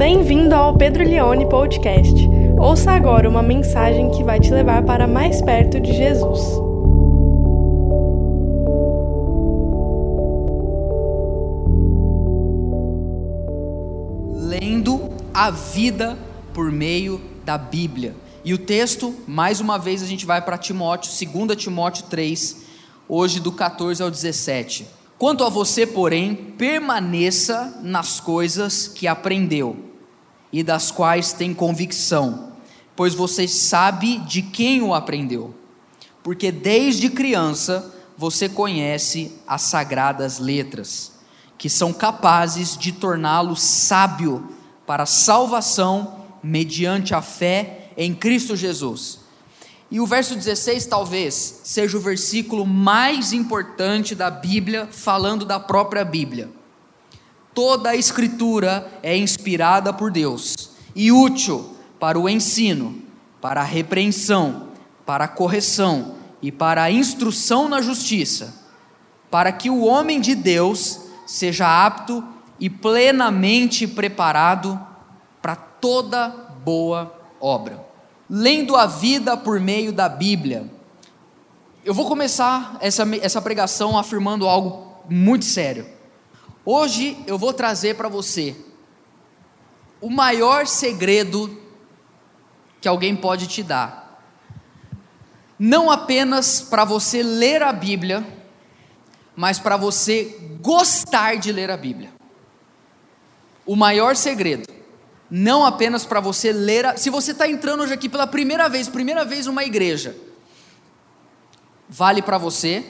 Bem-vindo ao Pedro Leone Podcast. Ouça agora uma mensagem que vai te levar para mais perto de Jesus. Lendo a vida por meio da Bíblia. E o texto, mais uma vez, a gente vai para Timóteo, 2 Timóteo 3, hoje do 14 ao 17. Quanto a você, porém, permaneça nas coisas que aprendeu e das quais tem convicção, pois você sabe de quem o aprendeu. Porque desde criança você conhece as sagradas letras, que são capazes de torná-lo sábio para a salvação mediante a fé em Cristo Jesus. E o verso 16 talvez seja o versículo mais importante da Bíblia, falando da própria Bíblia. Toda a Escritura é inspirada por Deus e útil para o ensino, para a repreensão, para a correção e para a instrução na justiça, para que o homem de Deus seja apto e plenamente preparado para toda boa obra lendo a vida por meio da Bíblia. Eu vou começar essa, essa pregação afirmando algo muito sério. Hoje eu vou trazer para você o maior segredo que alguém pode te dar. Não apenas para você ler a Bíblia, mas para você gostar de ler a Bíblia. O maior segredo não apenas para você ler. A... Se você está entrando hoje aqui pela primeira vez, primeira vez numa igreja, vale para você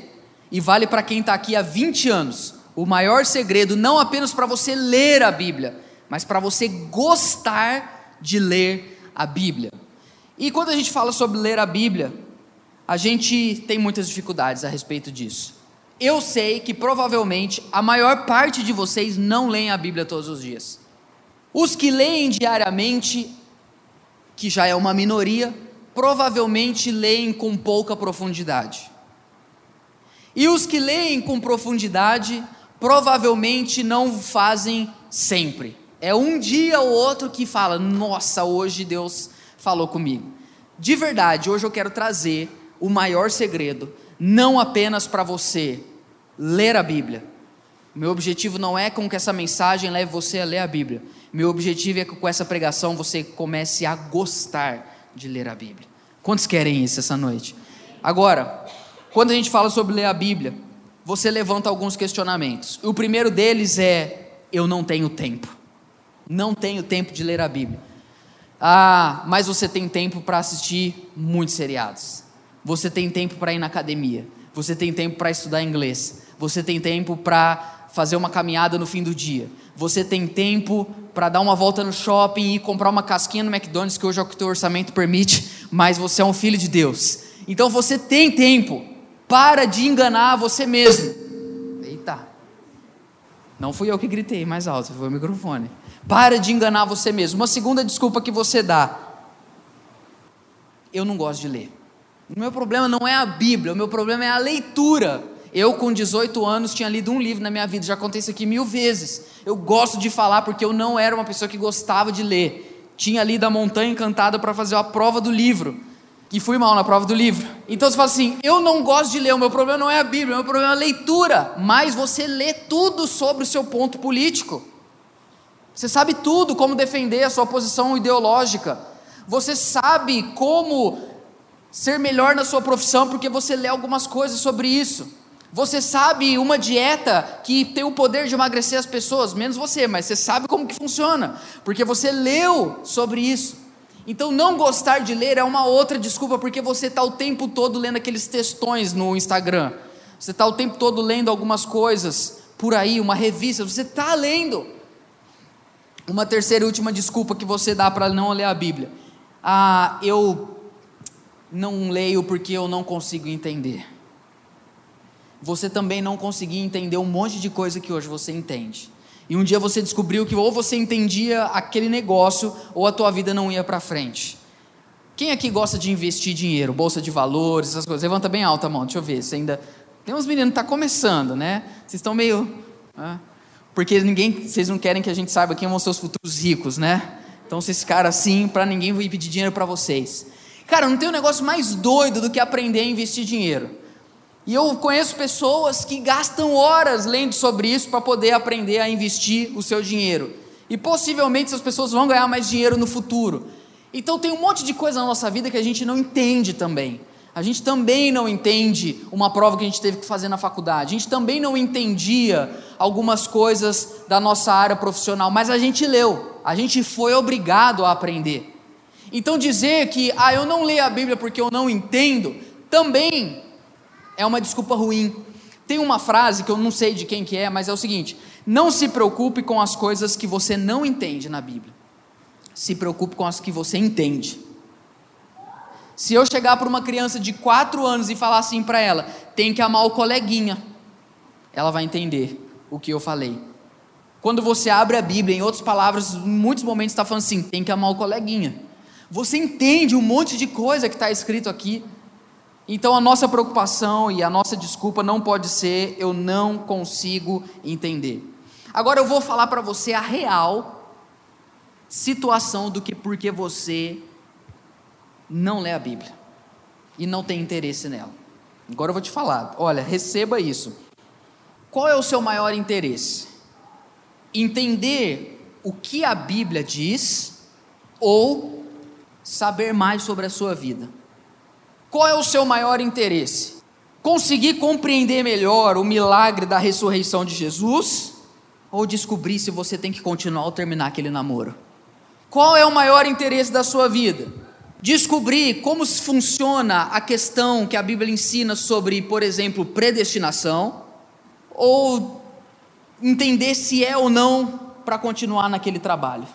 e vale para quem está aqui há 20 anos. O maior segredo, não apenas para você ler a Bíblia, mas para você gostar de ler a Bíblia. E quando a gente fala sobre ler a Bíblia, a gente tem muitas dificuldades a respeito disso. Eu sei que provavelmente a maior parte de vocês não leem a Bíblia todos os dias. Os que leem diariamente, que já é uma minoria, provavelmente leem com pouca profundidade. E os que leem com profundidade, provavelmente não fazem sempre. É um dia ou outro que fala: Nossa, hoje Deus falou comigo. De verdade, hoje eu quero trazer o maior segredo, não apenas para você ler a Bíblia. Meu objetivo não é com que essa mensagem leve você a ler a Bíblia, meu objetivo é que com essa pregação você comece a gostar de ler a Bíblia. Quantos querem isso essa noite? Agora, quando a gente fala sobre ler a Bíblia, você levanta alguns questionamentos. O primeiro deles é: eu não tenho tempo. Não tenho tempo de ler a Bíblia. Ah, mas você tem tempo para assistir muitos seriados. Você tem tempo para ir na academia. Você tem tempo para estudar inglês. Você tem tempo para fazer uma caminhada no fim do dia. Você tem tempo para dar uma volta no shopping e comprar uma casquinha no McDonald's, que hoje é o que o teu orçamento permite, mas você é um filho de Deus. Então você tem tempo. Para de enganar você mesmo. Eita. Não fui eu que gritei mais alto, foi o microfone. Para de enganar você mesmo. Uma segunda desculpa que você dá. Eu não gosto de ler. O meu problema não é a Bíblia, o meu problema é a leitura. Eu, com 18 anos, tinha lido um livro na minha vida, já contei isso aqui mil vezes. Eu gosto de falar porque eu não era uma pessoa que gostava de ler. Tinha lido A Montanha Encantada para fazer a prova do livro, e fui mal na prova do livro. Então você fala assim: eu não gosto de ler, o meu problema não é a Bíblia, o meu problema é a leitura. Mas você lê tudo sobre o seu ponto político. Você sabe tudo como defender a sua posição ideológica. Você sabe como ser melhor na sua profissão porque você lê algumas coisas sobre isso. Você sabe uma dieta que tem o poder de emagrecer as pessoas, menos você, mas você sabe como que funciona, porque você leu sobre isso. Então, não gostar de ler é uma outra desculpa, porque você está o tempo todo lendo aqueles textões no Instagram, você está o tempo todo lendo algumas coisas por aí, uma revista, você está lendo. Uma terceira e última desculpa que você dá para não ler a Bíblia. Ah, eu não leio porque eu não consigo entender você também não conseguia entender um monte de coisa que hoje você entende. E um dia você descobriu que ou você entendia aquele negócio ou a tua vida não ia para frente. Quem aqui gosta de investir dinheiro, bolsa de valores, essas coisas? Levanta bem alta a mão, deixa eu ver. Você ainda tem uns meninos que tá começando, né? Vocês estão meio, Porque ninguém, vocês não querem que a gente saiba quem vão ser os futuros ricos, né? Então vocês ficaram assim para ninguém pedir dinheiro para vocês. Cara, não tem um negócio mais doido do que aprender a investir dinheiro. E eu conheço pessoas que gastam horas lendo sobre isso para poder aprender a investir o seu dinheiro. E possivelmente essas pessoas vão ganhar mais dinheiro no futuro. Então tem um monte de coisa na nossa vida que a gente não entende também. A gente também não entende uma prova que a gente teve que fazer na faculdade. A gente também não entendia algumas coisas da nossa área profissional, mas a gente leu. A gente foi obrigado a aprender. Então dizer que ah, eu não leio a Bíblia porque eu não entendo, também é uma desculpa ruim. Tem uma frase que eu não sei de quem que é, mas é o seguinte: não se preocupe com as coisas que você não entende na Bíblia. Se preocupe com as que você entende. Se eu chegar para uma criança de 4 anos e falar assim para ela, tem que amar o coleguinha, ela vai entender o que eu falei. Quando você abre a Bíblia, em outras palavras, em muitos momentos está falando assim, tem que amar o coleguinha. Você entende um monte de coisa que está escrito aqui. Então a nossa preocupação e a nossa desculpa não pode ser eu não consigo entender. Agora eu vou falar para você a real situação do que porque você não lê a Bíblia e não tem interesse nela. Agora eu vou te falar, olha, receba isso. Qual é o seu maior interesse? Entender o que a Bíblia diz ou saber mais sobre a sua vida? Qual é o seu maior interesse? Conseguir compreender melhor o milagre da ressurreição de Jesus? Ou descobrir se você tem que continuar ou terminar aquele namoro? Qual é o maior interesse da sua vida? Descobrir como funciona a questão que a Bíblia ensina sobre, por exemplo, predestinação? Ou entender se é ou não para continuar naquele trabalho?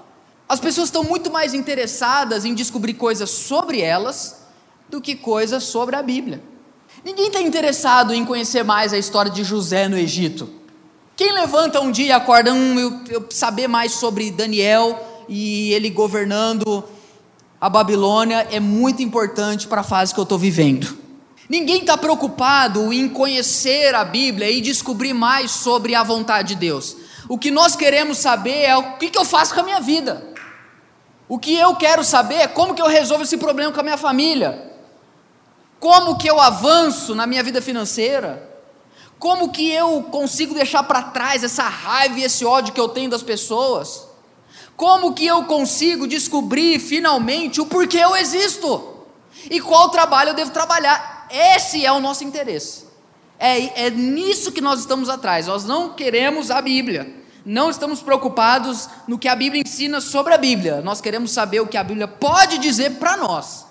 As pessoas estão muito mais interessadas em descobrir coisas sobre elas do que coisas sobre a Bíblia. Ninguém está interessado em conhecer mais a história de José no Egito. Quem levanta um dia e acorda, hum, eu, eu saber mais sobre Daniel e ele governando a Babilônia é muito importante para a fase que eu estou vivendo. Ninguém está preocupado em conhecer a Bíblia e descobrir mais sobre a vontade de Deus. O que nós queremos saber é o que, que eu faço com a minha vida. O que eu quero saber é como que eu resolvo esse problema com a minha família. Como que eu avanço na minha vida financeira? Como que eu consigo deixar para trás essa raiva e esse ódio que eu tenho das pessoas? Como que eu consigo descobrir finalmente o porquê eu existo? E qual trabalho eu devo trabalhar? Esse é o nosso interesse. É, é nisso que nós estamos atrás. Nós não queremos a Bíblia. Não estamos preocupados no que a Bíblia ensina sobre a Bíblia. Nós queremos saber o que a Bíblia pode dizer para nós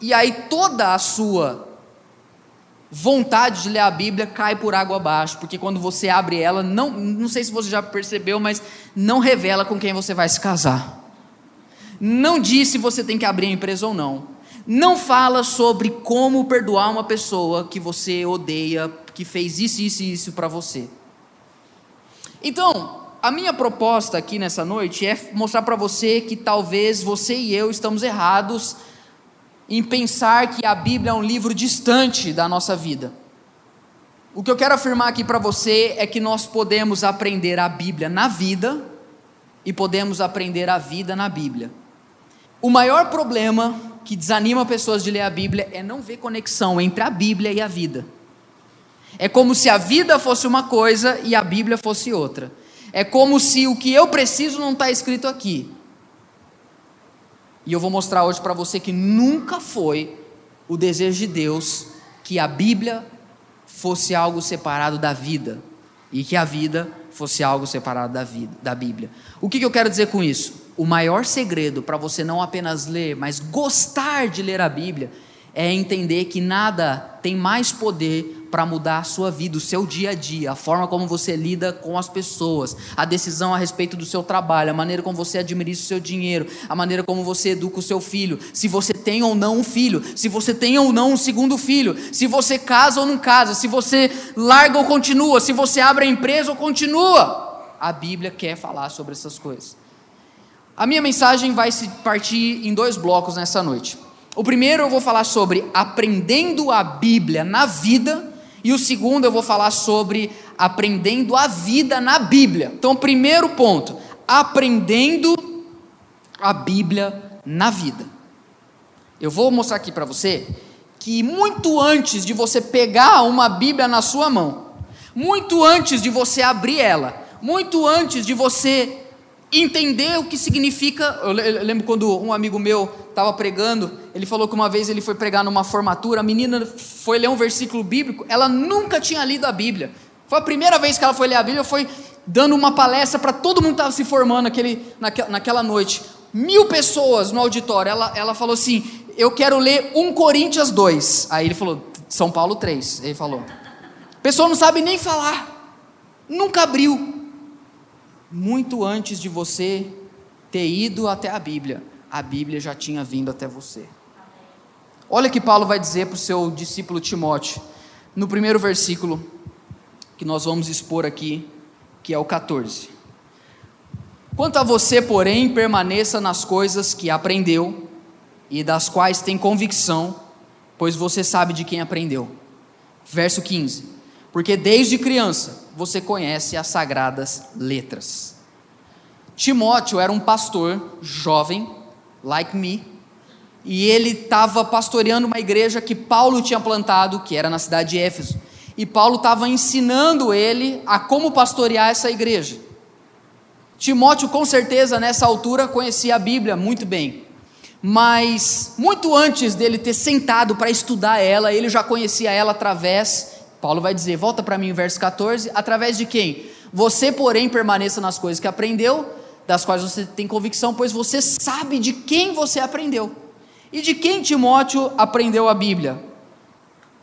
e aí toda a sua vontade de ler a Bíblia cai por água abaixo, porque quando você abre ela, não, não sei se você já percebeu, mas não revela com quem você vai se casar. Não diz se você tem que abrir a empresa ou não. Não fala sobre como perdoar uma pessoa que você odeia, que fez isso, isso e isso para você. Então, a minha proposta aqui nessa noite é mostrar para você que talvez você e eu estamos errados em pensar que a Bíblia é um livro distante da nossa vida. O que eu quero afirmar aqui para você é que nós podemos aprender a Bíblia na vida e podemos aprender a vida na Bíblia. O maior problema que desanima pessoas de ler a Bíblia é não ver conexão entre a Bíblia e a vida. É como se a vida fosse uma coisa e a Bíblia fosse outra. É como se o que eu preciso não está escrito aqui, e eu vou mostrar hoje para você que nunca foi o desejo de Deus que a Bíblia fosse algo separado da vida e que a vida fosse algo separado da vida, da Bíblia. O que, que eu quero dizer com isso? O maior segredo para você não apenas ler, mas gostar de ler a Bíblia é entender que nada tem mais poder para mudar a sua vida, o seu dia a dia, a forma como você lida com as pessoas, a decisão a respeito do seu trabalho, a maneira como você administra o seu dinheiro, a maneira como você educa o seu filho, se você tem ou não um filho, se você tem ou não um segundo filho, se você casa ou não casa, se você larga ou continua, se você abre a empresa ou continua. A Bíblia quer falar sobre essas coisas. A minha mensagem vai se partir em dois blocos nessa noite. O primeiro eu vou falar sobre aprendendo a Bíblia na vida E o segundo eu vou falar sobre aprendendo a vida na Bíblia. Então, primeiro ponto, aprendendo a Bíblia na vida. Eu vou mostrar aqui para você que muito antes de você pegar uma Bíblia na sua mão, muito antes de você abrir ela, muito antes de você entender o que significa. Eu lembro quando um amigo meu estava pregando, ele falou que uma vez ele foi pregar numa formatura, a menina foi ler um versículo bíblico, ela nunca tinha lido a Bíblia. Foi a primeira vez que ela foi ler a Bíblia, foi dando uma palestra para todo mundo que estava se formando naquele, naquela noite. Mil pessoas no auditório. Ela, ela falou assim: Eu quero ler 1 Coríntios 2. Aí ele falou: São Paulo 3. Ele falou: A pessoa não sabe nem falar, nunca abriu muito antes de você ter ido até a Bíblia, a Bíblia já tinha vindo até você. Olha que Paulo vai dizer para o seu discípulo Timóteo, no primeiro versículo que nós vamos expor aqui, que é o 14. Quanto a você, porém, permaneça nas coisas que aprendeu e das quais tem convicção, pois você sabe de quem aprendeu. Verso 15: Porque desde criança você conhece as sagradas letras. Timóteo era um pastor jovem, like me, e ele estava pastoreando uma igreja que Paulo tinha plantado, que era na cidade de Éfeso. E Paulo estava ensinando ele a como pastorear essa igreja. Timóteo, com certeza, nessa altura, conhecia a Bíblia muito bem. Mas, muito antes dele ter sentado para estudar ela, ele já conhecia ela através Paulo vai dizer, volta para mim o verso 14, através de quem? Você, porém, permaneça nas coisas que aprendeu, das quais você tem convicção, pois você sabe de quem você aprendeu. E de quem Timóteo aprendeu a Bíblia?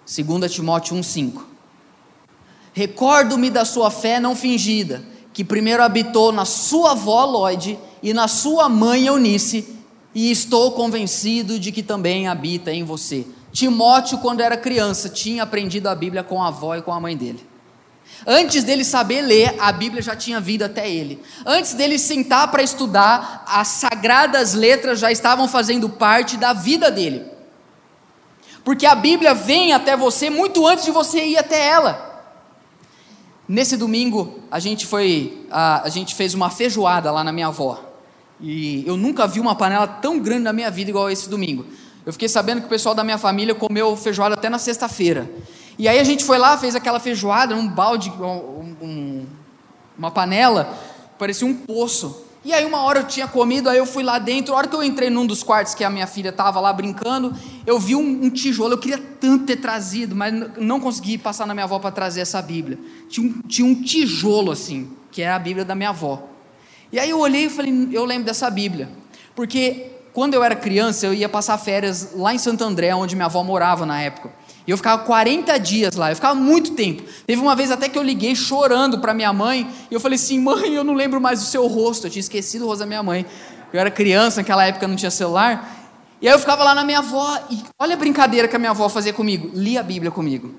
2 Timóteo 1,5. Recordo-me da sua fé não fingida, que primeiro habitou na sua avó Lloyd e na sua mãe Eunice, e estou convencido de que também habita em você. Timóteo, quando era criança, tinha aprendido a Bíblia com a avó e com a mãe dele. Antes dele saber ler, a Bíblia já tinha vindo até ele. Antes dele sentar para estudar, as sagradas letras já estavam fazendo parte da vida dele. Porque a Bíblia vem até você muito antes de você ir até ela. Nesse domingo, a gente foi, a, a gente fez uma feijoada lá na minha avó. E eu nunca vi uma panela tão grande na minha vida igual esse domingo. Eu fiquei sabendo que o pessoal da minha família comeu feijoada até na sexta-feira. E aí a gente foi lá, fez aquela feijoada, um balde, um, um, uma panela, parecia um poço. E aí uma hora eu tinha comido, aí eu fui lá dentro, a hora que eu entrei num dos quartos que a minha filha estava lá brincando, eu vi um, um, tijolo, eu queria tanto ter trazido, mas não consegui passar na minha avó para trazer essa Bíblia. Tinha um, tinha um tijolo assim, que é a Bíblia da minha avó. E aí eu olhei e falei, eu lembro dessa Bíblia, porque quando eu era criança, eu ia passar férias lá em Santo André, onde minha avó morava na época. E eu ficava 40 dias lá, eu ficava muito tempo. Teve uma vez até que eu liguei chorando para minha mãe, e eu falei assim: mãe, eu não lembro mais do seu rosto, eu tinha esquecido o rosto da minha mãe. Eu era criança, naquela época não tinha celular. E aí eu ficava lá na minha avó, e olha a brincadeira que a minha avó fazia comigo: lia a Bíblia comigo.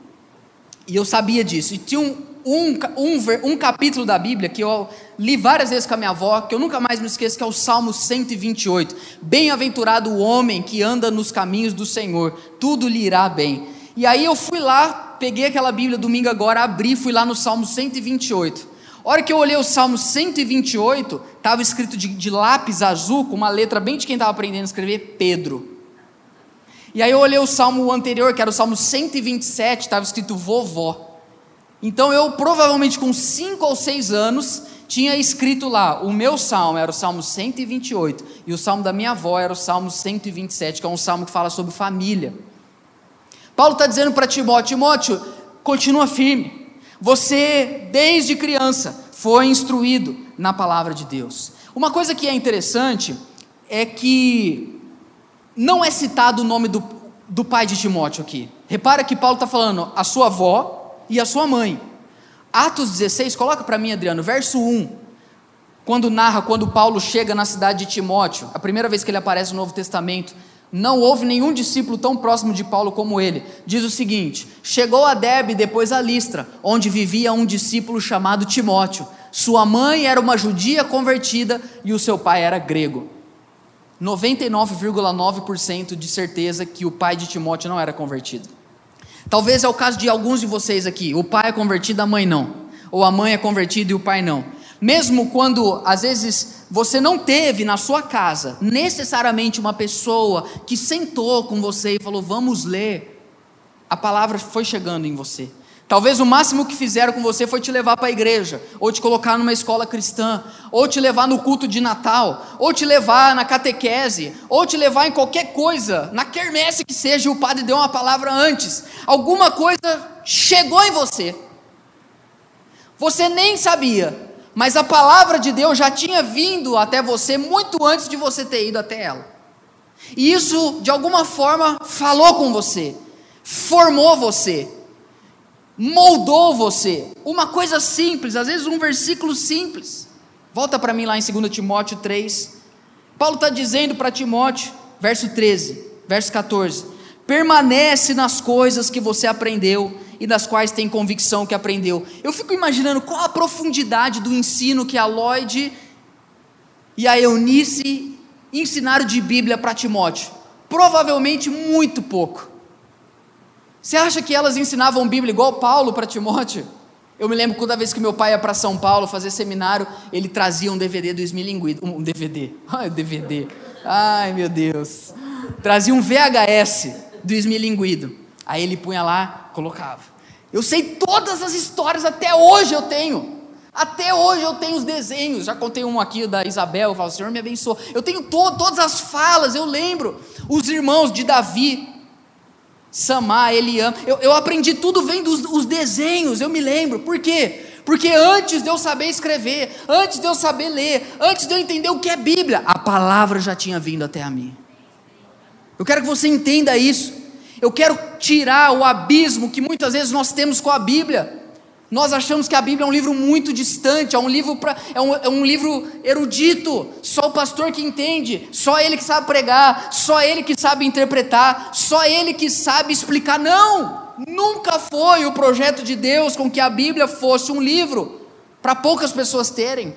E eu sabia disso. E tinha um, um, um, um capítulo da Bíblia que eu li várias vezes com a minha avó, que eu nunca mais me esqueço, que é o Salmo 128. Bem-aventurado o homem que anda nos caminhos do Senhor, tudo lhe irá bem. E aí eu fui lá, peguei aquela Bíblia domingo agora, abri, fui lá no Salmo 128. A hora que eu olhei o Salmo 128, estava escrito de, de lápis azul, com uma letra bem de quem estava aprendendo a escrever, Pedro. E aí eu olhei o salmo anterior, que era o salmo 127, estava escrito vovó. Então eu provavelmente com 5 ou 6 anos tinha escrito lá, o meu salmo era o salmo 128 e o salmo da minha avó era o salmo 127, que é um salmo que fala sobre família. Paulo está dizendo para Timóteo: Timóteo, continua firme. Você, desde criança, foi instruído na palavra de Deus. Uma coisa que é interessante é que não é citado o nome do, do pai de Timóteo aqui. Repara que Paulo está falando a sua avó, e a sua mãe. Atos 16, coloca para mim, Adriano, verso 1. Quando narra, quando Paulo chega na cidade de Timóteo, a primeira vez que ele aparece no Novo Testamento, não houve nenhum discípulo tão próximo de Paulo como ele. Diz o seguinte: chegou a Derbe depois a Listra, onde vivia um discípulo chamado Timóteo. Sua mãe era uma judia convertida e o seu pai era grego. 99,9% de certeza que o pai de Timóteo não era convertido. Talvez é o caso de alguns de vocês aqui. O pai é convertido, a mãe não. Ou a mãe é convertida e o pai não. Mesmo quando, às vezes, você não teve na sua casa necessariamente uma pessoa que sentou com você e falou: Vamos ler, a palavra foi chegando em você. Talvez o máximo que fizeram com você foi te levar para a igreja, ou te colocar numa escola cristã, ou te levar no culto de Natal, ou te levar na catequese, ou te levar em qualquer coisa, na quermesse que seja, o padre deu uma palavra antes. Alguma coisa chegou em você. Você nem sabia, mas a palavra de Deus já tinha vindo até você muito antes de você ter ido até ela. E isso, de alguma forma, falou com você, formou você moldou você. Uma coisa simples, às vezes um versículo simples. Volta para mim lá em 2 Timóteo 3. Paulo está dizendo para Timóteo, verso 13, verso 14: permanece nas coisas que você aprendeu e das quais tem convicção que aprendeu. Eu fico imaginando qual a profundidade do ensino que a Lloyd e a Eunice ensinaram de Bíblia para Timóteo. Provavelmente muito pouco. Você acha que elas ensinavam Bíblia igual Paulo para Timóteo? Eu me lembro toda vez que meu pai ia para São Paulo fazer seminário, ele trazia um DVD do Esmilinguido. Um DVD. Ai, DVD. Ai, meu Deus. Trazia um VHS do Esmilinguido. Aí ele punha lá, colocava. Eu sei todas as histórias, até hoje eu tenho. Até hoje eu tenho os desenhos. Já contei um aqui da Isabel, falo, Senhor me abençoe. Eu tenho to todas as falas, eu lembro. Os irmãos de Davi, Samar, Eliam. Eu, eu aprendi tudo vendo os, os desenhos, eu me lembro. Por quê? Porque antes de eu saber escrever, antes de eu saber ler, antes de eu entender o que é Bíblia, a palavra já tinha vindo até a mim. Eu quero que você entenda isso. Eu quero tirar o abismo que muitas vezes nós temos com a Bíblia. Nós achamos que a Bíblia é um livro muito distante, é um livro, pra, é um, é um livro erudito, só o pastor que entende, só ele que sabe pregar, só ele que sabe interpretar, só ele que sabe explicar. Não! Nunca foi o projeto de Deus com que a Bíblia fosse um livro para poucas pessoas terem.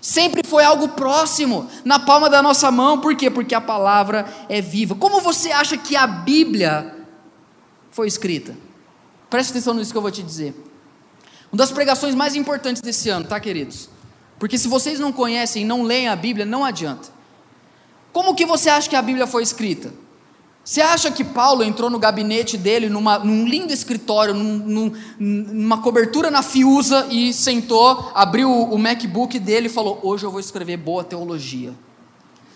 Sempre foi algo próximo, na palma da nossa mão, por quê? Porque a palavra é viva. Como você acha que a Bíblia foi escrita? Preste atenção nisso que eu vou te dizer. Uma das pregações mais importantes desse ano, tá, queridos? Porque se vocês não conhecem, não leem a Bíblia, não adianta. Como que você acha que a Bíblia foi escrita? Você acha que Paulo entrou no gabinete dele, numa, num lindo escritório, num, num, numa cobertura na fiusa e sentou, abriu o, o MacBook dele e falou: Hoje eu vou escrever boa teologia.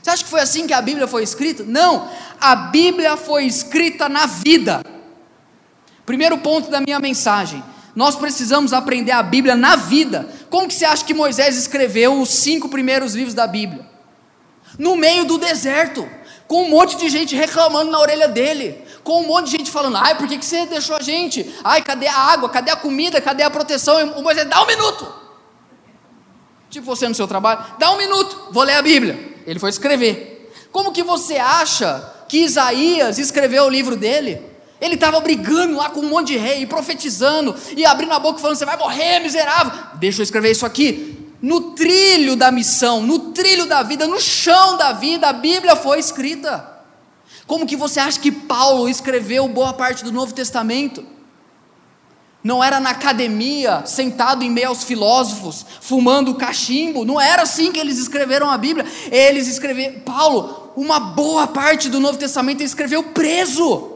Você acha que foi assim que a Bíblia foi escrita? Não, a Bíblia foi escrita na vida. Primeiro ponto da minha mensagem: nós precisamos aprender a Bíblia na vida. Como que você acha que Moisés escreveu os cinco primeiros livros da Bíblia? No meio do deserto, com um monte de gente reclamando na orelha dele, com um monte de gente falando: ai, por que, que você deixou a gente? Ai, cadê a água? Cadê a comida? Cadê a proteção? E o Moisés, dá um minuto. Tipo você no seu trabalho, dá um minuto, vou ler a Bíblia. Ele foi escrever. Como que você acha que Isaías escreveu o livro dele? Ele estava brigando lá com um monte de rei, profetizando, e abrindo a boca falando: Você vai morrer, miserável. Deixa eu escrever isso aqui. No trilho da missão, no trilho da vida, no chão da vida, a Bíblia foi escrita. Como que você acha que Paulo escreveu boa parte do Novo Testamento? Não era na academia, sentado em meio aos filósofos, fumando cachimbo. Não era assim que eles escreveram a Bíblia. Eles escreveram. Paulo, uma boa parte do Novo Testamento ele escreveu preso.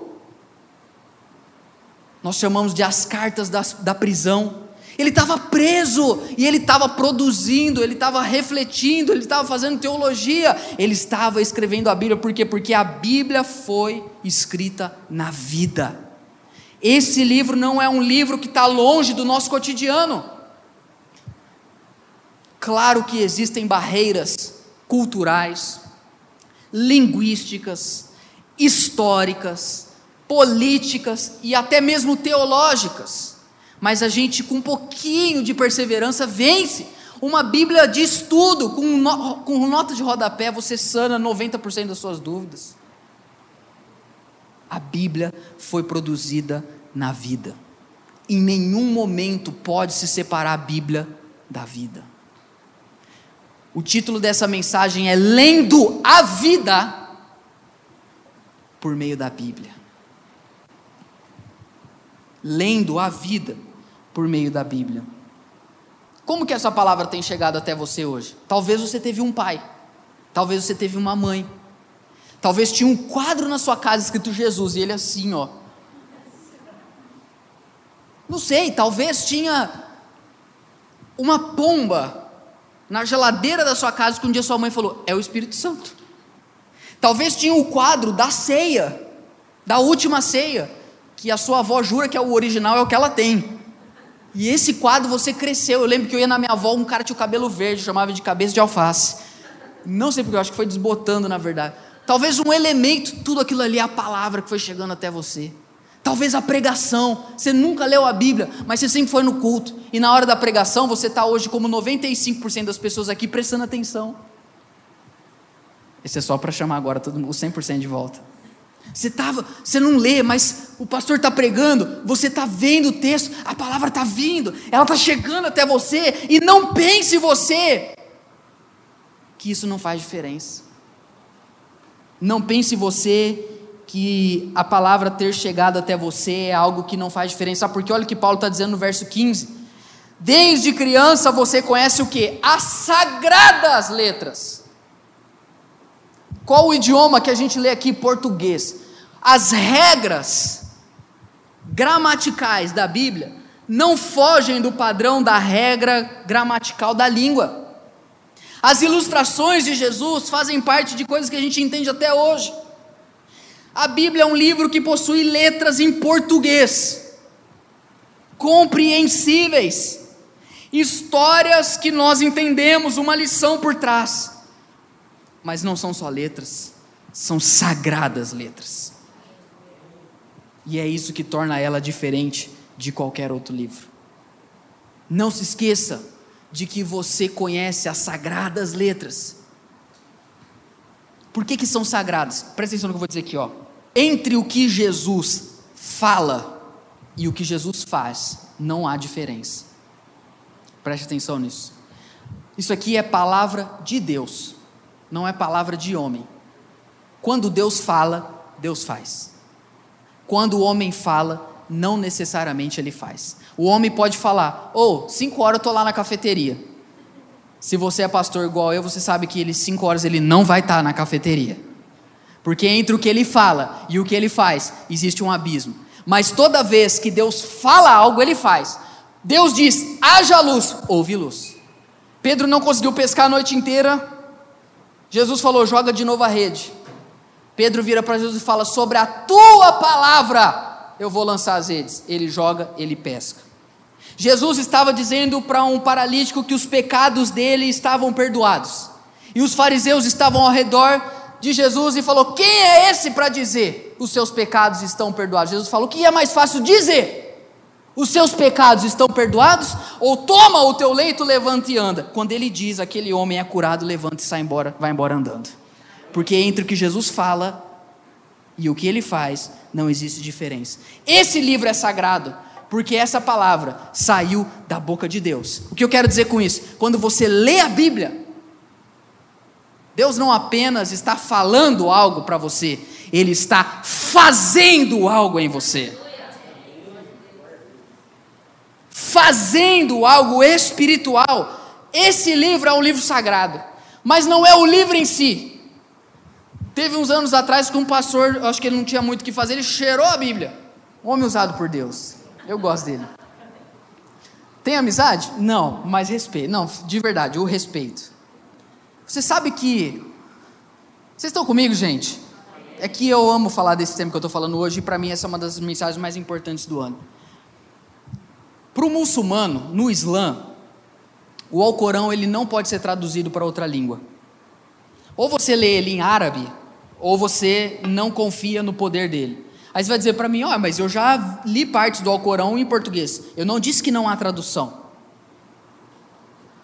Nós chamamos de as cartas da, da prisão. Ele estava preso e ele estava produzindo, ele estava refletindo, ele estava fazendo teologia, ele estava escrevendo a Bíblia, por quê? Porque a Bíblia foi escrita na vida. Esse livro não é um livro que está longe do nosso cotidiano. Claro que existem barreiras culturais, linguísticas, históricas, políticas e até mesmo teológicas, mas a gente, com um pouquinho de perseverança, vence. Uma Bíblia de estudo, com, no, com nota de rodapé, você sana 90% das suas dúvidas. A Bíblia foi produzida na vida. Em nenhum momento pode se separar a Bíblia da vida. O título dessa mensagem é Lendo a Vida por meio da Bíblia. Lendo a vida por meio da Bíblia. Como que essa palavra tem chegado até você hoje? Talvez você teve um pai, talvez você teve uma mãe, talvez tinha um quadro na sua casa escrito Jesus e ele assim, ó. Não sei, talvez tinha uma pomba na geladeira da sua casa que um dia sua mãe falou: é o Espírito Santo. Talvez tinha o quadro da ceia, da última ceia, que a sua avó jura que é o original, é o que ela tem. E esse quadro você cresceu. Eu lembro que eu ia na minha avó, um cara tinha o cabelo verde, chamava de cabeça de alface. Não sei porque, eu acho que foi desbotando na verdade. Talvez um elemento, tudo aquilo ali é a palavra que foi chegando até você. Talvez a pregação, você nunca leu a Bíblia, mas você sempre foi no culto. E na hora da pregação, você está hoje, como 95% das pessoas aqui, prestando atenção. Esse é só para chamar agora todo mundo, o 100% de volta. Você, tava, você não lê, mas o pastor está pregando, você está vendo o texto, a palavra está vindo, ela está chegando até você, e não pense você que isso não faz diferença. Não pense você que a palavra ter chegado até você é algo que não faz diferença, porque olha o que Paulo está dizendo no verso 15: Desde criança você conhece o que? As sagradas letras qual o idioma que a gente lê aqui? Português. As regras gramaticais da Bíblia não fogem do padrão da regra gramatical da língua. As ilustrações de Jesus fazem parte de coisas que a gente entende até hoje. A Bíblia é um livro que possui letras em português, compreensíveis, histórias que nós entendemos, uma lição por trás mas não são só letras, são sagradas letras. E é isso que torna ela diferente de qualquer outro livro. Não se esqueça de que você conhece as sagradas letras. Por que, que são sagradas? Presta atenção no que eu vou dizer aqui, ó. Entre o que Jesus fala e o que Jesus faz, não há diferença. Preste atenção nisso. Isso aqui é palavra de Deus não é palavra de homem. Quando Deus fala, Deus faz. Quando o homem fala, não necessariamente ele faz. O homem pode falar: ou oh, cinco horas eu estou lá na cafeteria. Se você é pastor igual eu, você sabe que ele cinco horas ele não vai estar tá na cafeteria, porque entre o que ele fala e o que ele faz existe um abismo. Mas toda vez que Deus fala algo, ele faz. Deus diz: haja luz, houve luz. Pedro não conseguiu pescar a noite inteira, Jesus falou: joga de novo a rede. Pedro vira para Jesus e fala: sobre a tua palavra eu vou lançar as redes. Ele joga, ele pesca. Jesus estava dizendo para um paralítico que os pecados dele estavam perdoados. E os fariseus estavam ao redor de Jesus e falou: Quem é esse para dizer os seus pecados estão perdoados? Jesus falou: O que é mais fácil dizer? Os seus pecados estão perdoados? Ou toma o teu leito, levanta e anda. Quando ele diz, aquele homem é curado, levanta e sai embora, vai embora andando. Porque entre o que Jesus fala e o que ele faz, não existe diferença. Esse livro é sagrado, porque essa palavra saiu da boca de Deus. O que eu quero dizer com isso? Quando você lê a Bíblia, Deus não apenas está falando algo para você, Ele está fazendo algo em você. Fazendo algo espiritual. Esse livro é um livro sagrado, mas não é o livro em si. Teve uns anos atrás que um pastor, acho que ele não tinha muito o que fazer, ele cheirou a Bíblia. Homem usado por Deus. Eu gosto dele. Tem amizade? Não, mas respeito. Não, de verdade, o respeito. Você sabe que. Vocês estão comigo, gente? É que eu amo falar desse tema que eu estou falando hoje, e para mim essa é uma das mensagens mais importantes do ano. Para o muçulmano, no Islã, o Alcorão ele não pode ser traduzido para outra língua. Ou você lê ele em árabe, ou você não confia no poder dele. Aí você vai dizer para mim, ó, oh, mas eu já li partes do Alcorão em português. Eu não disse que não há tradução.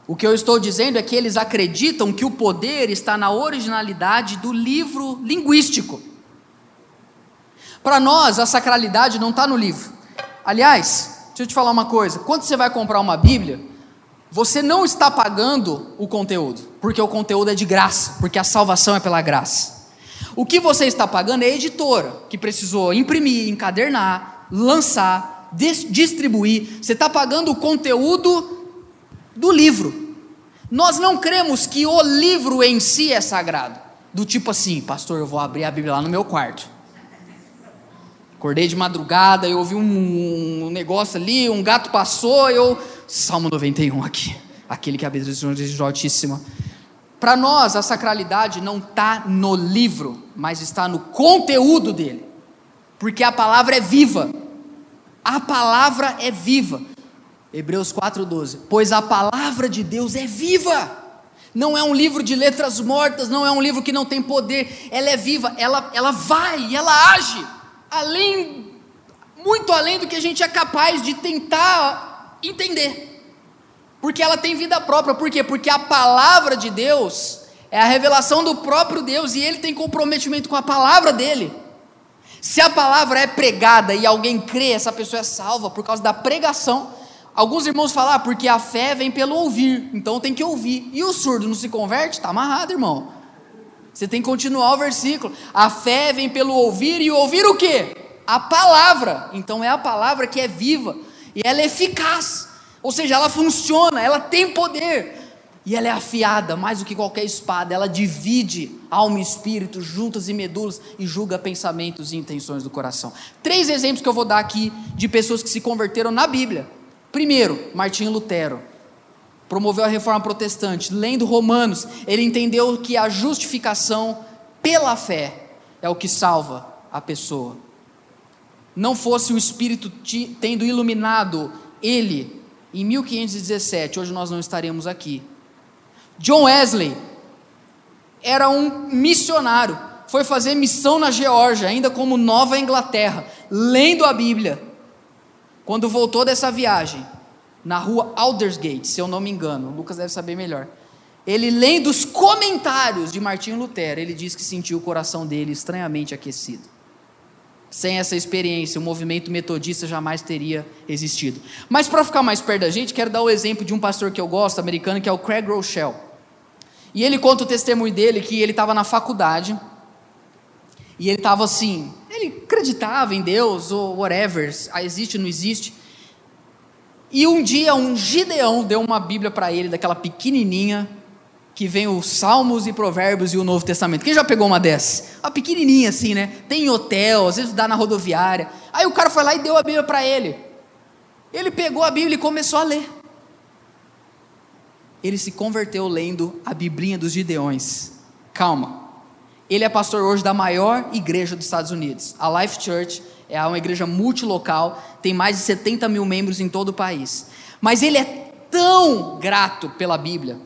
O que eu estou dizendo é que eles acreditam que o poder está na originalidade do livro linguístico. Para nós, a sacralidade não está no livro. Aliás, Deixa eu te falar uma coisa: quando você vai comprar uma Bíblia, você não está pagando o conteúdo, porque o conteúdo é de graça, porque a salvação é pela graça. O que você está pagando é a editora, que precisou imprimir, encadernar, lançar, distribuir, você está pagando o conteúdo do livro. Nós não cremos que o livro em si é sagrado. Do tipo assim, pastor, eu vou abrir a Bíblia lá no meu quarto. Acordei de madrugada, eu ouvi um, um negócio ali, um gato passou, eu. Salmo 91 aqui. Aquele que habita de Altíssima. Para nós, a sacralidade não está no livro, mas está no conteúdo dele. Porque a palavra é viva. A palavra é viva. Hebreus 4,12. Pois a palavra de Deus é viva. Não é um livro de letras mortas, não é um livro que não tem poder. Ela é viva, ela, ela vai, ela age. Além, muito além do que a gente é capaz de tentar entender. Porque ela tem vida própria. Por quê? Porque a palavra de Deus é a revelação do próprio Deus e ele tem comprometimento com a palavra dele. Se a palavra é pregada e alguém crê, essa pessoa é salva por causa da pregação. Alguns irmãos falam, ah, porque a fé vem pelo ouvir, então tem que ouvir. E o surdo não se converte? Está amarrado, irmão. Você tem que continuar o versículo. A fé vem pelo ouvir e ouvir o quê? A palavra. Então é a palavra que é viva e ela é eficaz. Ou seja, ela funciona, ela tem poder. E ela é afiada mais do que qualquer espada, ela divide alma e espírito, juntas e medulas e julga pensamentos e intenções do coração. Três exemplos que eu vou dar aqui de pessoas que se converteram na Bíblia. Primeiro, Martinho Lutero. Promoveu a reforma protestante. Lendo Romanos, ele entendeu que a justificação pela fé é o que salva a pessoa. Não fosse o Espírito tendo iluminado ele em 1517, hoje nós não estaremos aqui. John Wesley era um missionário, foi fazer missão na Geórgia, ainda como Nova Inglaterra, lendo a Bíblia. Quando voltou dessa viagem, na rua Aldersgate, se eu não me engano, o Lucas deve saber melhor. Ele lendo os comentários de Martinho Lutero, ele diz que sentiu o coração dele estranhamente aquecido. Sem essa experiência, o movimento metodista jamais teria existido. Mas para ficar mais perto da gente, quero dar o exemplo de um pastor que eu gosto, americano, que é o Craig Rochelle. E ele conta o testemunho dele que ele estava na faculdade e ele estava assim, ele acreditava em Deus ou whatever, existe ou não existe. E um dia um Gideão deu uma Bíblia para ele, daquela pequenininha, que vem os Salmos e Provérbios e o Novo Testamento. Quem já pegou uma dessas? Uma pequenininha assim, né? Tem em hotel, às vezes dá na rodoviária. Aí o cara foi lá e deu a Bíblia para ele. Ele pegou a Bíblia e começou a ler. Ele se converteu lendo a Biblinha dos Gideões. Calma. Ele é pastor hoje da maior igreja dos Estados Unidos. A Life Church é uma igreja multilocal, tem mais de 70 mil membros em todo o país. Mas ele é tão grato pela Bíblia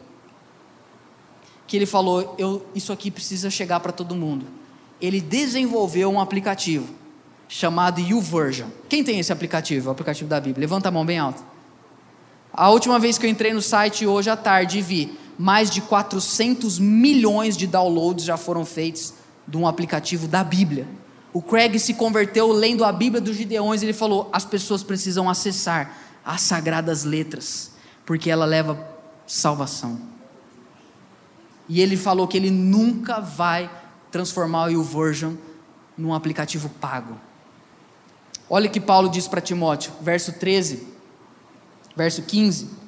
que ele falou: eu, Isso aqui precisa chegar para todo mundo. Ele desenvolveu um aplicativo chamado YouVersion. Quem tem esse aplicativo, o aplicativo da Bíblia? Levanta a mão bem alta. A última vez que eu entrei no site hoje à tarde e vi mais de 400 milhões de downloads já foram feitos de um aplicativo da Bíblia. O Craig se converteu lendo a Bíblia dos Gideões e ele falou: as pessoas precisam acessar as sagradas letras, porque ela leva salvação. E ele falou que ele nunca vai transformar o YouVersion num aplicativo pago. Olha o que Paulo diz para Timóteo, verso 13, verso 15.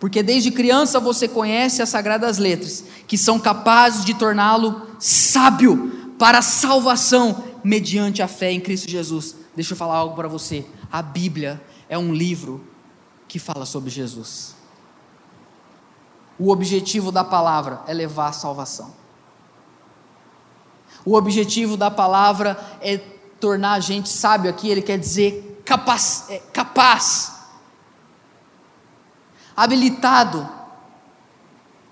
Porque desde criança você conhece as sagradas letras, que são capazes de torná-lo sábio para a salvação mediante a fé em Cristo Jesus. Deixa eu falar algo para você. A Bíblia é um livro que fala sobre Jesus. O objetivo da palavra é levar a salvação. O objetivo da palavra é tornar a gente sábio aqui, ele quer dizer capaz, é, capaz habilitado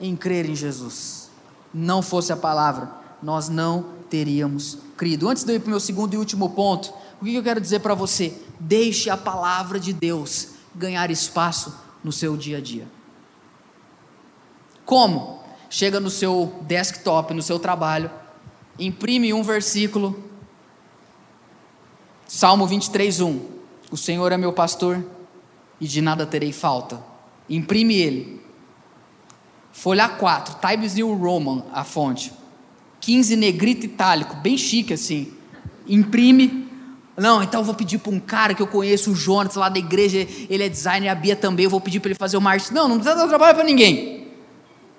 em crer em Jesus. Não fosse a palavra, nós não teríamos crido. Antes de eu ir para o meu segundo e último ponto, o que eu quero dizer para você? Deixe a palavra de Deus ganhar espaço no seu dia a dia. Como? Chega no seu desktop, no seu trabalho, imprime um versículo, Salmo 23, 1. O Senhor é meu pastor e de nada terei falta. Imprime ele. Folha 4, Times New Roman, a fonte. 15 negrito itálico, bem chique assim. Imprime, Não, então eu vou pedir para um cara que eu conheço, o Jonas, lá da igreja, ele é designer, a Bia também, eu vou pedir para ele fazer o marketing. Não, não precisa dar trabalho para ninguém.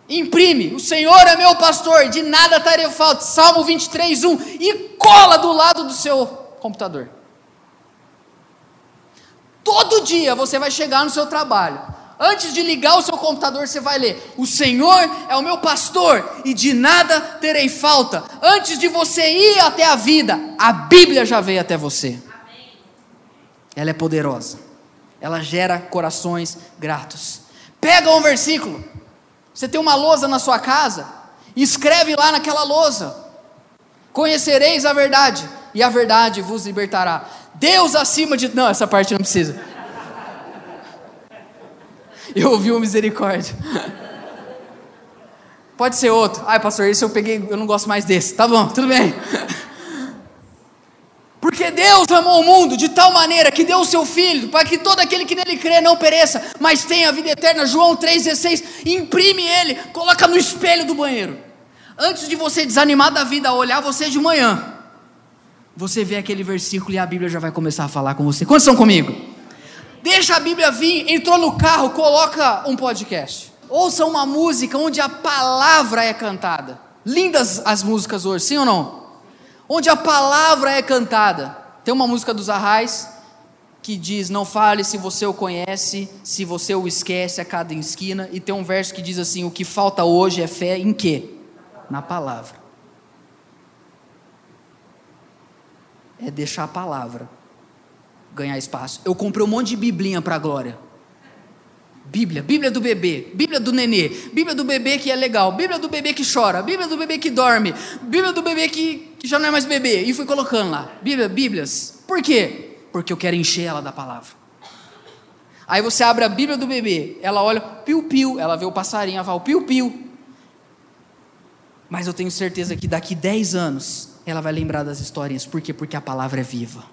Imprime, o Senhor é meu pastor, de nada tarefa falta. Salmo 23, 1, e cola do lado do seu computador. Todo dia você vai chegar no seu trabalho. Antes de ligar o seu computador, você vai ler: O Senhor é o meu pastor e de nada terei falta. Antes de você ir até a vida, a Bíblia já veio até você. Ela é poderosa. Ela gera corações gratos. Pega um versículo. Você tem uma lousa na sua casa, escreve lá naquela lousa: Conhecereis a verdade, e a verdade vos libertará. Deus acima de. Não, essa parte não precisa. Eu ouvi o misericórdia. Pode ser outro. Ai, pastor, esse eu peguei, eu não gosto mais desse. Tá bom, tudo bem. Porque Deus amou o mundo de tal maneira que deu o seu filho, para que todo aquele que nele crê não pereça, mas tenha a vida eterna. João 3,16. Imprime ele, coloca no espelho do banheiro. Antes de você desanimar da vida, olhar você de manhã, você vê aquele versículo e a Bíblia já vai começar a falar com você. Quantos estão comigo? Deixa a Bíblia vir, entrou no carro, coloca um podcast. Ouça uma música onde a palavra é cantada. Lindas as músicas hoje, sim ou não? Onde a palavra é cantada. Tem uma música dos Arrais que diz: Não fale se você o conhece, se você o esquece a cada esquina. E tem um verso que diz assim: O que falta hoje é fé em quê? Na palavra. é deixar a palavra ganhar espaço. Eu comprei um monte de biblinha para a glória. Bíblia, Bíblia do bebê, Bíblia do nenê, Bíblia do bebê que é legal, Bíblia do bebê que chora, Bíblia do bebê que dorme, Bíblia do bebê que, que já não é mais bebê. E fui colocando lá, Bíblia, Bíblias. Por quê? Porque eu quero encher ela da palavra. Aí você abre a Bíblia do bebê, ela olha, piu-piu, ela vê o passarinho, ela fala, piu-piu. Mas eu tenho certeza que daqui 10 anos, ela vai lembrar das histórias. Por quê? Porque a palavra é viva.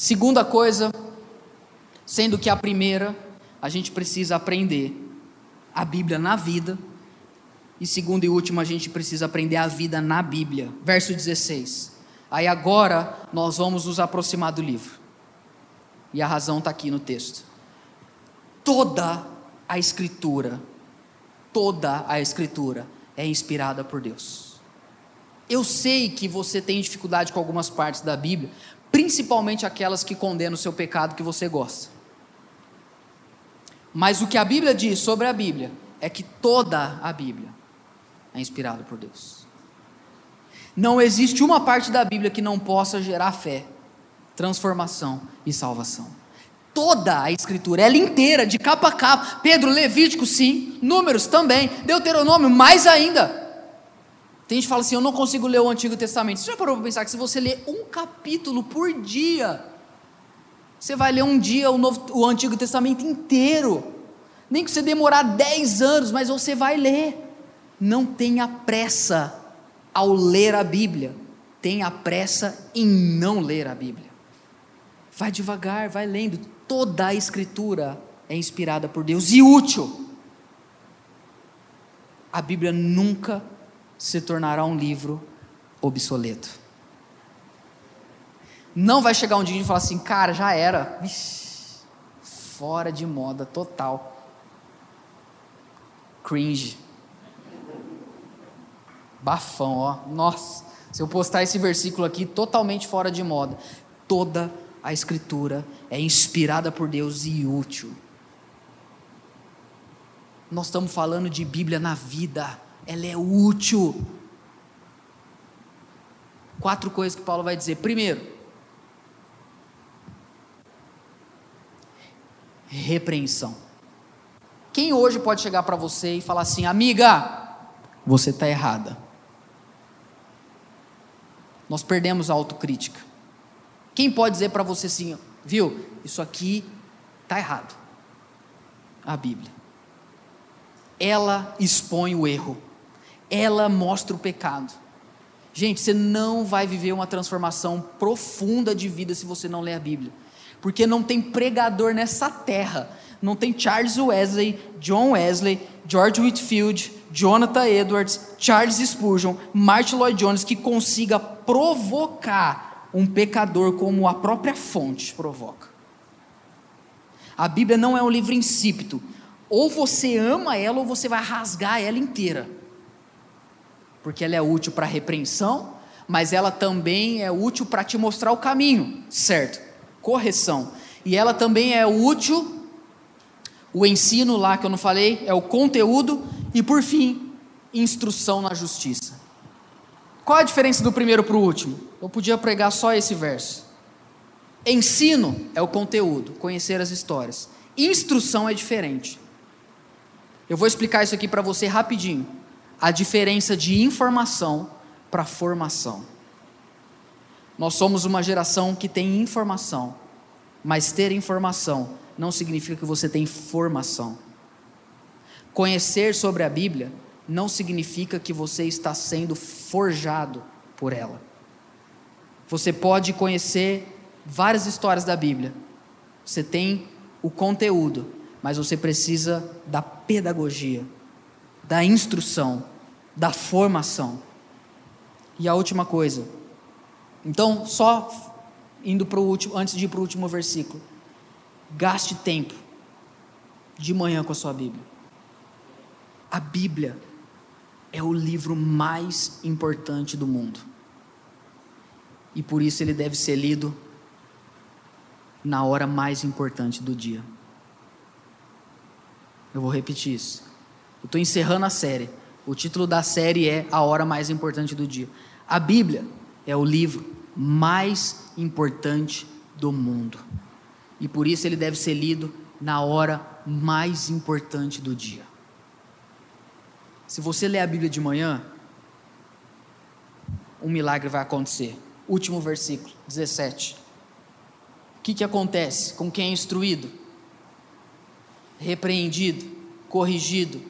Segunda coisa, sendo que a primeira, a gente precisa aprender a Bíblia na vida. E segundo e último, a gente precisa aprender a vida na Bíblia. Verso 16. Aí agora nós vamos nos aproximar do livro. E a razão está aqui no texto. Toda a Escritura, toda a Escritura é inspirada por Deus. Eu sei que você tem dificuldade com algumas partes da Bíblia, principalmente aquelas que condenam o seu pecado que você gosta. Mas o que a Bíblia diz sobre a Bíblia é que toda a Bíblia é inspirada por Deus. Não existe uma parte da Bíblia que não possa gerar fé, transformação e salvação. Toda a Escritura, ela inteira, de capa a capa. Pedro, Levítico, sim. Números também. Deuteronômio, mais ainda. Tem gente que fala assim: eu não consigo ler o Antigo Testamento. Você já parou para pensar que se você ler um capítulo por dia, você vai ler um dia o, Novo, o Antigo Testamento inteiro. Nem que você demorar 10 anos, mas você vai ler. Não tenha pressa ao ler a Bíblia. Tenha pressa em não ler a Bíblia. Vai devagar, vai lendo. Toda a Escritura é inspirada por Deus e útil. A Bíblia nunca se tornará um livro obsoleto. Não vai chegar um dia e falar assim, cara, já era. Ixi, fora de moda total. Cringe. Bafão, ó. Nossa, se eu postar esse versículo aqui, totalmente fora de moda. Toda a Escritura é inspirada por Deus e útil. Nós estamos falando de Bíblia na vida ela é útil. Quatro coisas que Paulo vai dizer. Primeiro, repreensão. Quem hoje pode chegar para você e falar assim, amiga, você está errada. Nós perdemos a autocrítica. Quem pode dizer para você assim, viu, isso aqui está errado? A Bíblia. Ela expõe o erro ela mostra o pecado. Gente, você não vai viver uma transformação profunda de vida se você não ler a Bíblia. Porque não tem pregador nessa terra. Não tem Charles Wesley, John Wesley, George Whitfield, Jonathan Edwards, Charles Spurgeon, Martin Lloyd Jones que consiga provocar um pecador como a própria fonte provoca. A Bíblia não é um livro insípido. Ou você ama ela ou você vai rasgar ela inteira. Porque ela é útil para repreensão, mas ela também é útil para te mostrar o caminho, certo? Correção. E ela também é útil, o ensino lá que eu não falei, é o conteúdo, e por fim, instrução na justiça. Qual a diferença do primeiro para o último? Eu podia pregar só esse verso. Ensino é o conteúdo, conhecer as histórias. Instrução é diferente. Eu vou explicar isso aqui para você rapidinho. A diferença de informação para formação. Nós somos uma geração que tem informação, mas ter informação não significa que você tem formação. Conhecer sobre a Bíblia não significa que você está sendo forjado por ela. Você pode conhecer várias histórias da Bíblia, você tem o conteúdo, mas você precisa da pedagogia, da instrução, da formação. E a última coisa, então, só indo para o último, antes de ir para o último versículo, gaste tempo de manhã com a sua Bíblia. A Bíblia é o livro mais importante do mundo. E por isso ele deve ser lido na hora mais importante do dia. Eu vou repetir isso. Eu estou encerrando a série. O título da série é A Hora Mais Importante do Dia. A Bíblia é o livro mais importante do mundo. E por isso ele deve ser lido na hora mais importante do dia. Se você ler a Bíblia de manhã, um milagre vai acontecer. Último versículo, 17. O que, que acontece com quem é instruído? Repreendido, corrigido,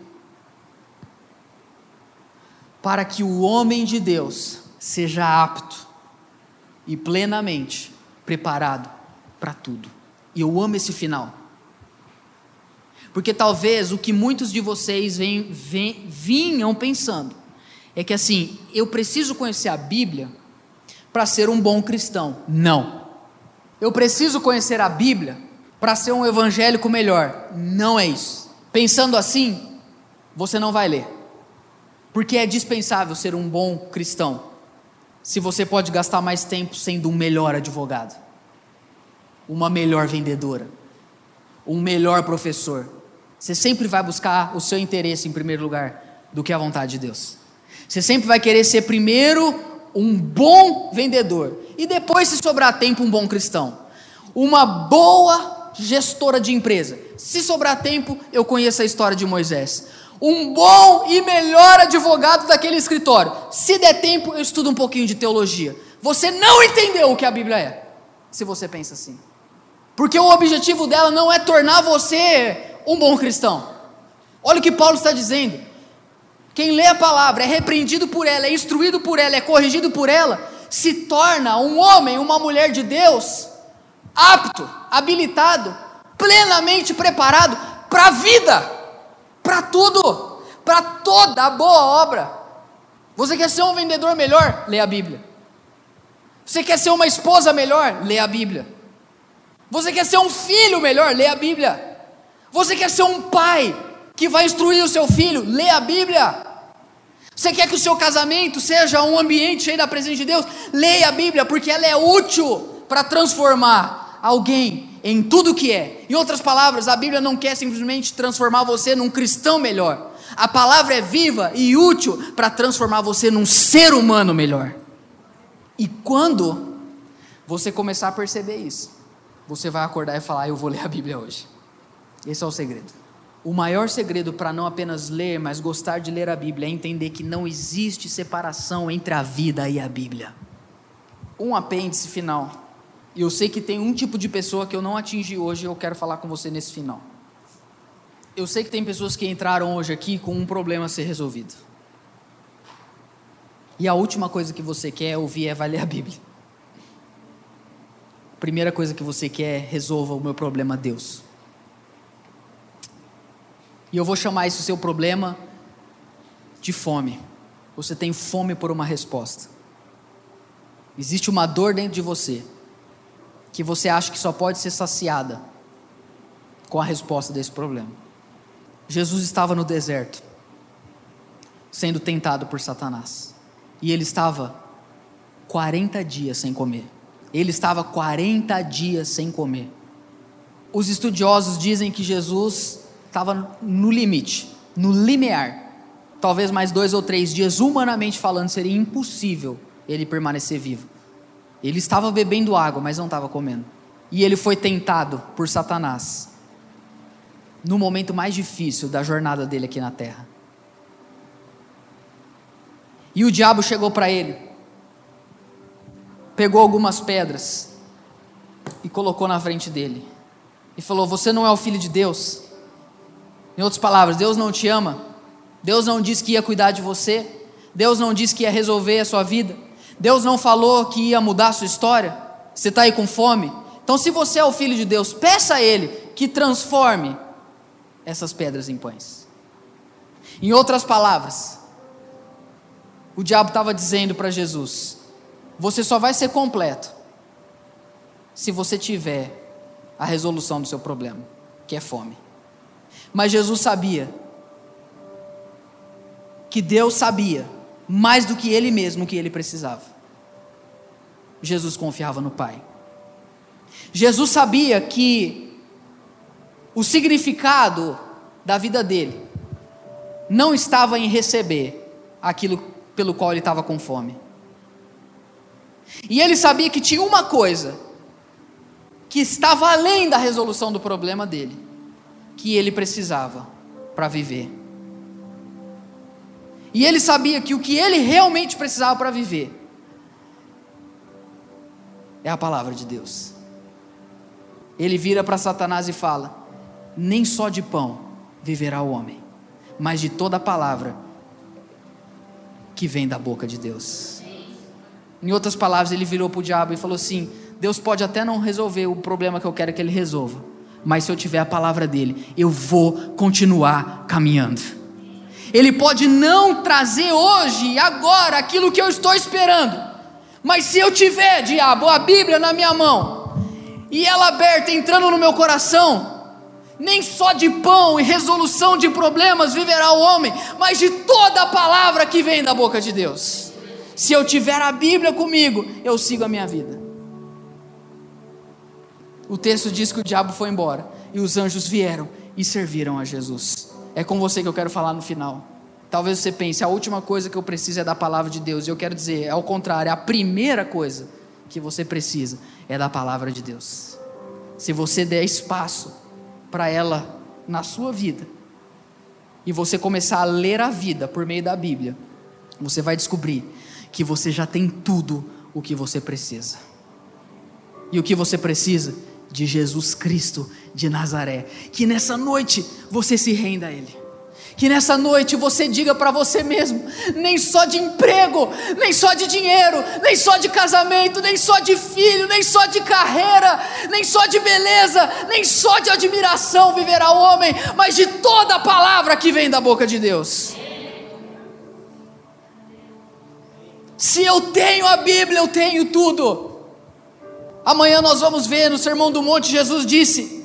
para que o homem de Deus seja apto e plenamente preparado para tudo. E eu amo esse final. Porque talvez o que muitos de vocês vem, vem, vinham pensando é que assim, eu preciso conhecer a Bíblia para ser um bom cristão. Não. Eu preciso conhecer a Bíblia para ser um evangélico melhor. Não é isso. Pensando assim, você não vai ler. Porque é dispensável ser um bom cristão se você pode gastar mais tempo sendo um melhor advogado, uma melhor vendedora, um melhor professor, você sempre vai buscar o seu interesse em primeiro lugar do que a vontade de Deus. Você sempre vai querer ser primeiro um bom vendedor e depois, se sobrar tempo, um bom cristão. Uma boa gestora de empresa. Se sobrar tempo, eu conheço a história de Moisés. Um bom e melhor advogado daquele escritório. Se der tempo, eu estudo um pouquinho de teologia. Você não entendeu o que a Bíblia é, se você pensa assim. Porque o objetivo dela não é tornar você um bom cristão. Olha o que Paulo está dizendo. Quem lê a palavra é repreendido por ela, é instruído por ela, é corrigido por ela, se torna um homem, uma mulher de Deus, apto, habilitado, plenamente preparado para a vida, para tudo, para toda a boa obra. Você quer ser um vendedor melhor? Lê a Bíblia. Você quer ser uma esposa melhor? Lê a Bíblia. Você quer ser um filho melhor? Lê a Bíblia. Você quer ser um pai que vai instruir o seu filho? Lê a Bíblia. Você quer que o seu casamento seja um ambiente cheio da presença de Deus? Leia a Bíblia, porque ela é útil para transformar alguém em tudo que é. Em outras palavras, a Bíblia não quer simplesmente transformar você num cristão melhor. A palavra é viva e útil para transformar você num ser humano melhor. E quando você começar a perceber isso, você vai acordar e falar: Eu vou ler a Bíblia hoje. Esse é o segredo. O maior segredo para não apenas ler, mas gostar de ler a Bíblia é entender que não existe separação entre a vida e a Bíblia. Um apêndice final. E eu sei que tem um tipo de pessoa que eu não atingi hoje e eu quero falar com você nesse final. Eu sei que tem pessoas que entraram hoje aqui com um problema a ser resolvido. E a última coisa que você quer ouvir é vai ler a Bíblia. Primeira coisa que você quer, resolva o meu problema, Deus. E eu vou chamar esse seu problema de fome. Você tem fome por uma resposta. Existe uma dor dentro de você que você acha que só pode ser saciada com a resposta desse problema. Jesus estava no deserto, sendo tentado por Satanás, e ele estava 40 dias sem comer. Ele estava 40 dias sem comer. Os estudiosos dizem que Jesus estava no limite, no limiar. Talvez mais dois ou três dias, humanamente falando, seria impossível ele permanecer vivo. Ele estava bebendo água, mas não estava comendo. E ele foi tentado por Satanás no momento mais difícil da jornada dele aqui na terra. E o diabo chegou para ele, pegou algumas pedras e colocou na frente dele, e falou: Você não é o filho de Deus. Em outras palavras, Deus não te ama, Deus não disse que ia cuidar de você, Deus não disse que ia resolver a sua vida, Deus não falou que ia mudar a sua história. Você está aí com fome? Então, se você é o filho de Deus, peça a Ele que transforme essas pedras em pães. Em outras palavras, o diabo estava dizendo para Jesus: você só vai ser completo se você tiver a resolução do seu problema, que é fome. Mas Jesus sabia que Deus sabia mais do que ele mesmo que ele precisava. Jesus confiava no Pai. Jesus sabia que o significado da vida dele não estava em receber aquilo pelo qual ele estava com fome. E ele sabia que tinha uma coisa que estava além da resolução do problema dele, que ele precisava para viver. E ele sabia que o que ele realmente precisava para viver é a palavra de Deus. Ele vira para Satanás e fala: nem só de pão viverá o homem, mas de toda a palavra que vem da boca de Deus. Em outras palavras, ele virou para o diabo e falou assim: Deus pode até não resolver o problema que eu quero que ele resolva, mas se eu tiver a palavra dele, eu vou continuar caminhando. Ele pode não trazer hoje, agora, aquilo que eu estou esperando, mas se eu tiver, diabo, a Bíblia na minha mão, e ela aberta entrando no meu coração, nem só de pão e resolução de problemas viverá o homem, mas de toda a palavra que vem da boca de Deus. Se eu tiver a Bíblia comigo, eu sigo a minha vida. O texto diz que o diabo foi embora e os anjos vieram e serviram a Jesus. É com você que eu quero falar no final. Talvez você pense, a última coisa que eu preciso é da palavra de Deus. E eu quero dizer, é ao contrário, a primeira coisa que você precisa é da palavra de Deus. Se você der espaço para ela na sua vida, e você começar a ler a vida por meio da Bíblia, você vai descobrir que você já tem tudo o que você precisa. E o que você precisa? De Jesus Cristo de Nazaré. Que nessa noite você se renda a Ele. Que nessa noite você diga para você mesmo: nem só de emprego, nem só de dinheiro, nem só de casamento, nem só de filho, nem só de carreira, nem só de beleza, nem só de admiração viverá o homem, mas de toda a palavra que vem da boca de Deus. Se eu tenho a Bíblia, eu tenho tudo. Amanhã nós vamos ver no Sermão do Monte, Jesus disse: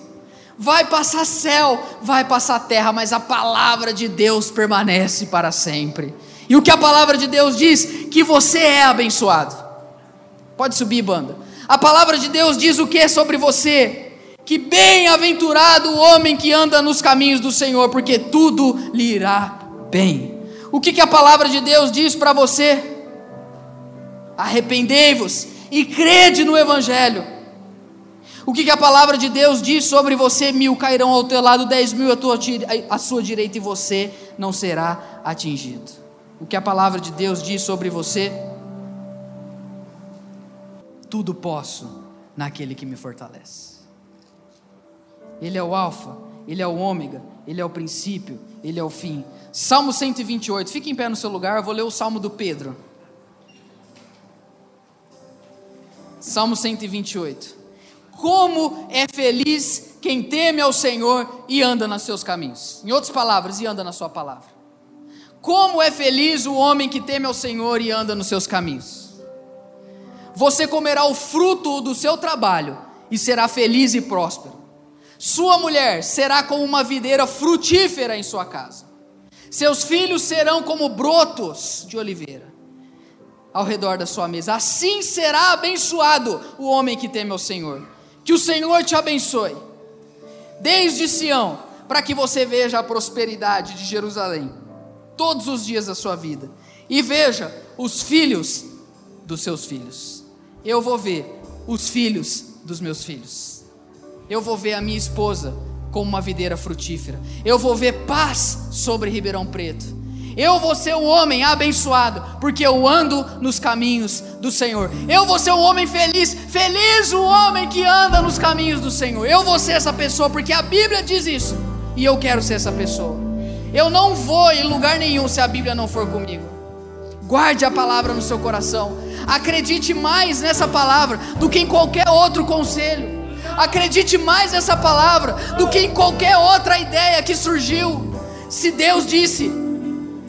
Vai passar céu, vai passar terra, mas a palavra de Deus permanece para sempre. E o que a palavra de Deus diz? Que você é abençoado. Pode subir, banda. A palavra de Deus diz o que sobre você? Que bem-aventurado o homem que anda nos caminhos do Senhor, porque tudo lhe irá bem. O que, que a palavra de Deus diz para você? Arrependei-vos e crede no Evangelho o que, que, a palavra de Deus diz sobre você? Mil cairão ao teu lado, dez mil à, tua, à sua direita, e você não será atingido. O que a palavra de Deus diz sobre você? Tudo posso naquele que me fortalece. Ele é o Alfa, ele é o Ômega, ele é o princípio, ele é o fim. Salmo 128, fique em pé no seu lugar, eu vou ler o salmo do Pedro. Salmo 128. Como é feliz quem teme ao Senhor e anda nos seus caminhos. Em outras palavras, e anda na sua palavra. Como é feliz o homem que teme ao Senhor e anda nos seus caminhos. você comerá o fruto do seu trabalho e será feliz e próspero. Sua mulher será como uma videira frutífera em sua casa. Seus filhos serão como brotos de oliveira ao redor da sua mesa. Assim será abençoado o homem que teme ao Senhor. Que o Senhor te abençoe, desde Sião, para que você veja a prosperidade de Jerusalém todos os dias da sua vida e veja os filhos dos seus filhos. Eu vou ver os filhos dos meus filhos. Eu vou ver a minha esposa como uma videira frutífera. Eu vou ver paz sobre Ribeirão Preto. Eu vou ser um homem abençoado, porque eu ando nos caminhos do Senhor. Eu vou ser um homem feliz, feliz o homem que anda nos caminhos do Senhor. Eu vou ser essa pessoa, porque a Bíblia diz isso, e eu quero ser essa pessoa. Eu não vou em lugar nenhum se a Bíblia não for comigo. Guarde a palavra no seu coração. Acredite mais nessa palavra do que em qualquer outro conselho. Acredite mais nessa palavra do que em qualquer outra ideia que surgiu. Se Deus disse,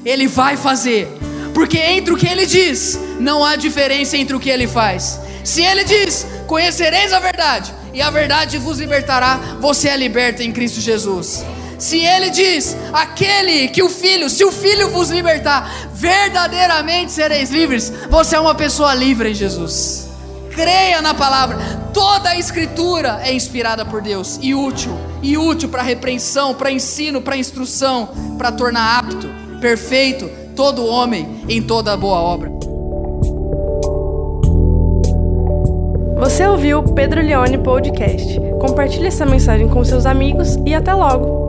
Ele vai fazer, porque entre o que Ele diz, não há diferença entre o que Ele faz. Se Ele diz, conhecereis a verdade, e a verdade vos libertará, você é liberto em Cristo Jesus. Se Ele diz, aquele que o Filho, se o Filho vos libertar, verdadeiramente sereis livres, você é uma pessoa livre em Jesus. Creia na palavra, toda a Escritura é inspirada por Deus e útil, e útil para repreensão, para ensino, para instrução, para tornar apto, perfeito todo homem em toda boa obra. Você ouviu o Pedro Leone Podcast. Compartilhe essa mensagem com seus amigos e até logo!